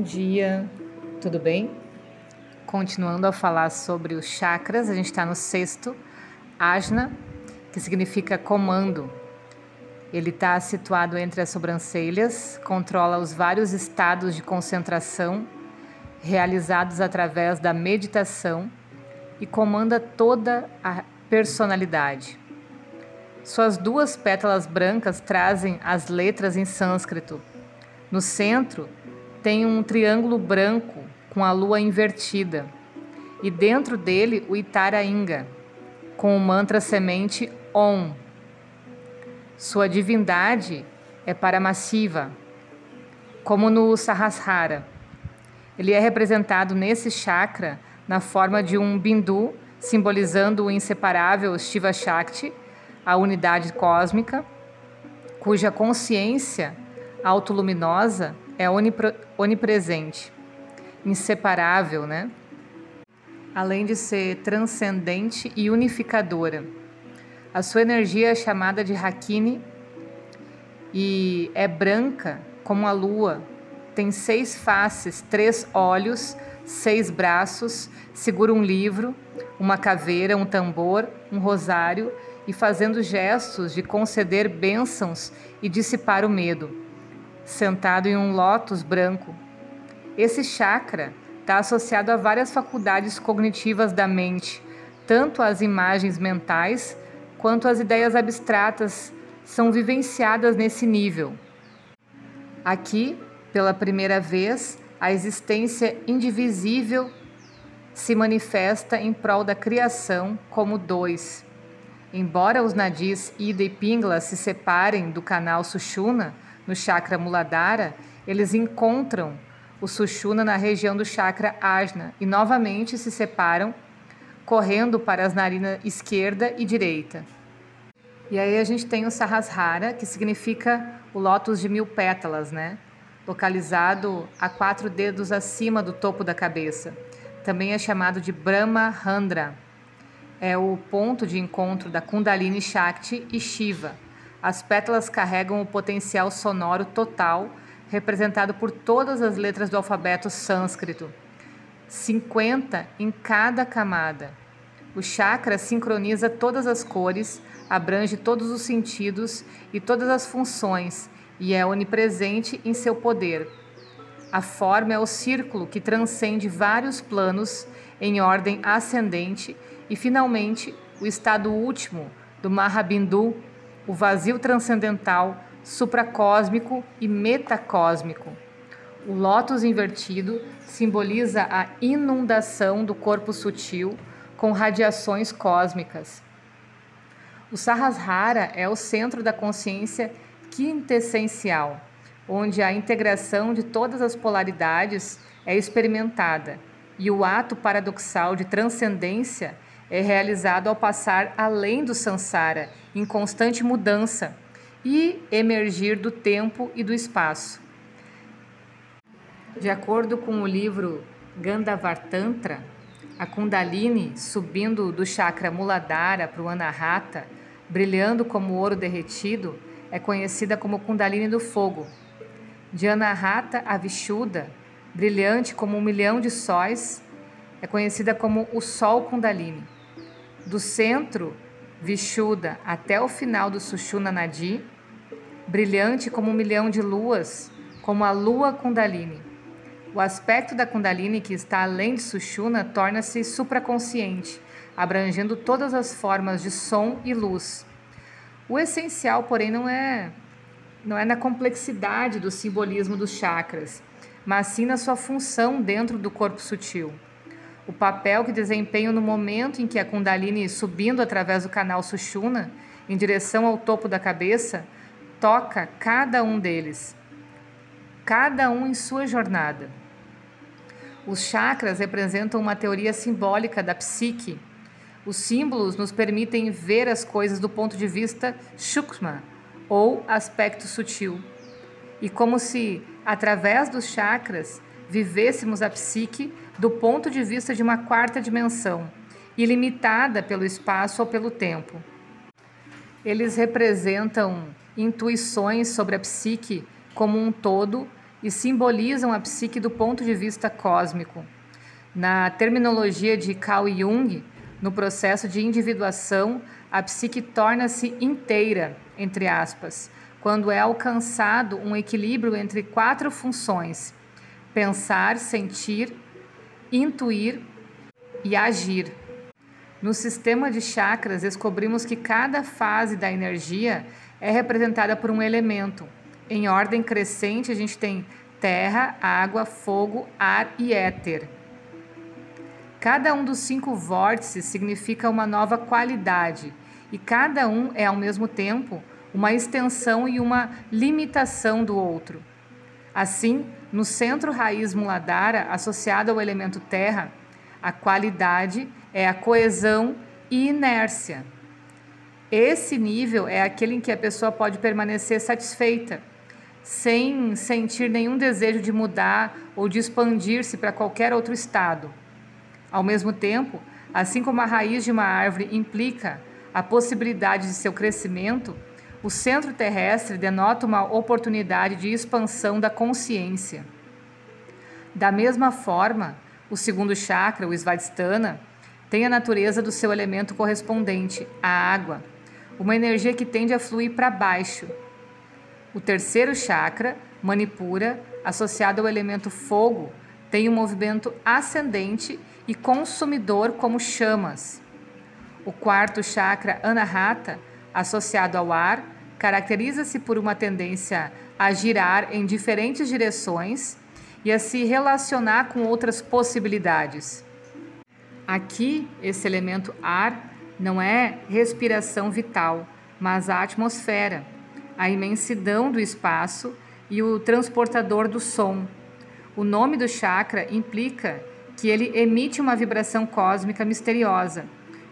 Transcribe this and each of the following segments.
Bom dia, tudo bem? Continuando a falar sobre os chakras, a gente está no sexto, Ajna, que significa comando. Ele está situado entre as sobrancelhas, controla os vários estados de concentração realizados através da meditação e comanda toda a personalidade. Suas duas pétalas brancas trazem as letras em sânscrito. No centro, tem um triângulo branco com a lua invertida e dentro dele o Itarainga, com o mantra semente Om. Sua divindade é Paramassiva, como no Sahasrara. Ele é representado nesse chakra na forma de um bindu, simbolizando o inseparável Shiva Shakti, a unidade cósmica, cuja consciência autoluminosa é onipresente, inseparável, né? Além de ser transcendente e unificadora. A sua energia é chamada de Hakini e é branca como a lua. Tem seis faces, três olhos, seis braços, segura um livro, uma caveira, um tambor, um rosário e fazendo gestos de conceder bênçãos e dissipar o medo sentado em um lótus branco. Esse chakra está associado a várias faculdades cognitivas da mente, tanto as imagens mentais quanto as ideias abstratas são vivenciadas nesse nível. Aqui, pela primeira vez, a existência indivisível se manifesta em prol da criação como dois. Embora os nadis Ida e Pingla se separem do canal Sushuna, no chakra Muladhara, eles encontram o Sushuna na região do chakra Ajna e novamente se separam, correndo para as narinas esquerda e direita. E aí a gente tem o Sahasrara, que significa o lótus de mil pétalas, né? Localizado a quatro dedos acima do topo da cabeça. Também é chamado de Brahma Handra. É o ponto de encontro da Kundalini Shakti e Shiva as pétalas carregam o potencial sonoro total, representado por todas as letras do alfabeto sânscrito, 50 em cada camada. O chakra sincroniza todas as cores, abrange todos os sentidos e todas as funções e é onipresente em seu poder. A forma é o círculo que transcende vários planos em ordem ascendente e, finalmente, o estado último do Mahabindu o vazio transcendental, supracósmico e metacósmico. O lótus invertido simboliza a inundação do corpo sutil com radiações cósmicas. O Sahasrara é o centro da consciência quintessencial, onde a integração de todas as polaridades é experimentada e o ato paradoxal de transcendência é realizado ao passar além do sansara, em constante mudança, e emergir do tempo e do espaço. De acordo com o livro Gandhavartantra, a Kundalini, subindo do chakra Muladhara para o Anahata, brilhando como ouro derretido, é conhecida como Kundalini do fogo. De Anahata a Vishuddha, brilhante como um milhão de sóis, é conhecida como o Sol Kundalini do centro Vishuddha até o final do Sushumna Nadi, brilhante como um milhão de luas, como a lua Kundalini. O aspecto da Kundalini que está além de Sushumna torna-se supraconsciente, abrangendo todas as formas de som e luz. O essencial, porém, não é não é na complexidade do simbolismo dos chakras, mas sim na sua função dentro do corpo sutil o papel que desempenham no momento em que a Kundalini, subindo através do canal Sushumna, em direção ao topo da cabeça, toca cada um deles, cada um em sua jornada. Os chakras representam uma teoria simbólica da psique. Os símbolos nos permitem ver as coisas do ponto de vista shukma, ou aspecto sutil. E como se, através dos chakras, vivêssemos a psique do ponto de vista de uma quarta dimensão, ilimitada pelo espaço ou pelo tempo. Eles representam intuições sobre a psique como um todo e simbolizam a psique do ponto de vista cósmico. Na terminologia de Carl Jung, no processo de individuação, a psique torna-se inteira, entre aspas, quando é alcançado um equilíbrio entre quatro funções: pensar, sentir, intuir e agir. No sistema de chakras, descobrimos que cada fase da energia é representada por um elemento. Em ordem crescente, a gente tem terra, água, fogo, ar e éter. Cada um dos cinco vórtices significa uma nova qualidade, e cada um é ao mesmo tempo uma extensão e uma limitação do outro. Assim, no centro raiz Muladhara, associado ao elemento terra, a qualidade é a coesão e inércia. Esse nível é aquele em que a pessoa pode permanecer satisfeita, sem sentir nenhum desejo de mudar ou de expandir-se para qualquer outro estado. Ao mesmo tempo, assim como a raiz de uma árvore implica a possibilidade de seu crescimento, o centro terrestre denota uma oportunidade de expansão da consciência. Da mesma forma, o segundo chakra, o Svadhisthana, tem a natureza do seu elemento correspondente, a água, uma energia que tende a fluir para baixo. O terceiro chakra, Manipura, associado ao elemento fogo, tem um movimento ascendente e consumidor como chamas. O quarto chakra, Anahata, associado ao ar, caracteriza-se por uma tendência a girar em diferentes direções e a se relacionar com outras possibilidades. Aqui, esse elemento ar não é respiração vital, mas a atmosfera, a imensidão do espaço e o transportador do som. O nome do chakra implica que ele emite uma vibração cósmica misteriosa,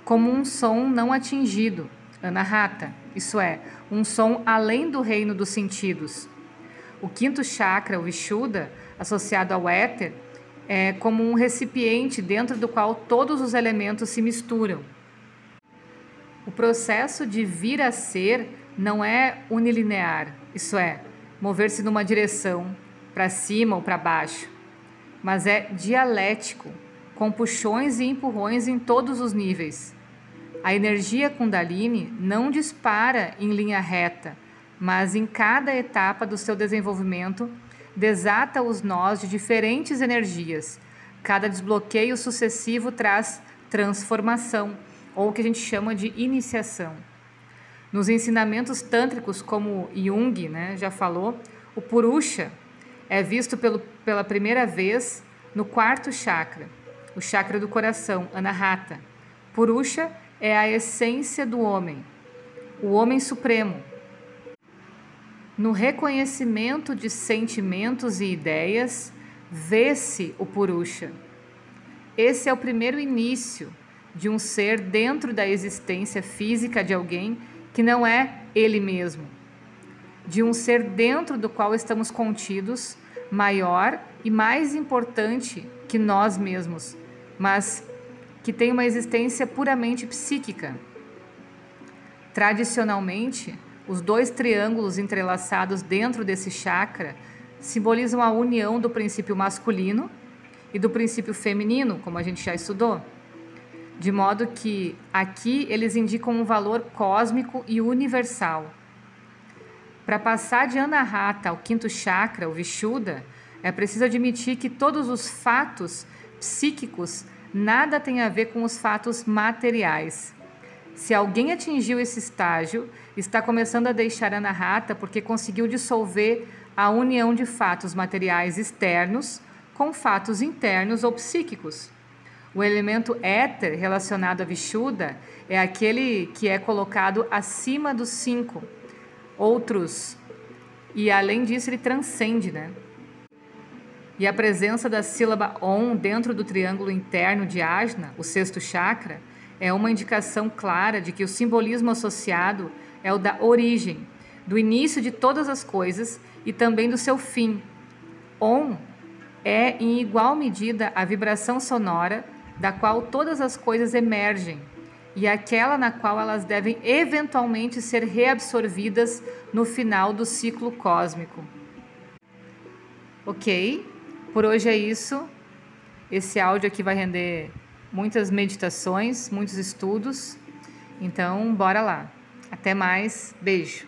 como um som não atingido, anahata, isso é, um som além do reino dos sentidos. O quinto chakra, o Vishuddha, associado ao éter, é como um recipiente dentro do qual todos os elementos se misturam. O processo de vir a ser não é unilinear, isso é, mover-se numa direção, para cima ou para baixo, mas é dialético, com puxões e empurrões em todos os níveis. A energia Kundalini não dispara em linha reta, mas em cada etapa do seu desenvolvimento desata os nós de diferentes energias. Cada desbloqueio sucessivo traz transformação, ou o que a gente chama de iniciação. Nos ensinamentos tântricos, como Jung né, já falou, o Purusha é visto pelo, pela primeira vez no quarto chakra, o chakra do coração, Anahata. Purusha é a essência do homem, o homem supremo, no reconhecimento de sentimentos e ideias, vê-se o Purusha. Esse é o primeiro início de um ser dentro da existência física de alguém que não é ele mesmo, de um ser dentro do qual estamos contidos, maior e mais importante que nós mesmos, mas que tem uma existência puramente psíquica. Tradicionalmente, os dois triângulos entrelaçados dentro desse chakra simbolizam a união do princípio masculino e do princípio feminino, como a gente já estudou. De modo que aqui eles indicam um valor cósmico e universal. Para passar de Anahata ao quinto chakra, o Vishuddha, é preciso admitir que todos os fatos psíquicos nada têm a ver com os fatos materiais. Se alguém atingiu esse estágio, está começando a deixar a narrata porque conseguiu dissolver a união de fatos materiais externos com fatos internos ou psíquicos. O elemento éter relacionado à Vishuddha é aquele que é colocado acima dos cinco outros. E além disso, ele transcende, né? E a presença da sílaba Om dentro do triângulo interno de Ajna, o sexto chakra, é uma indicação clara de que o simbolismo associado é o da origem, do início de todas as coisas e também do seu fim. Om é, em igual medida, a vibração sonora da qual todas as coisas emergem e aquela na qual elas devem eventualmente ser reabsorvidas no final do ciclo cósmico. Ok, por hoje é isso. Esse áudio aqui vai render muitas meditações, muitos estudos. Então, bora lá. Até mais. Beijo.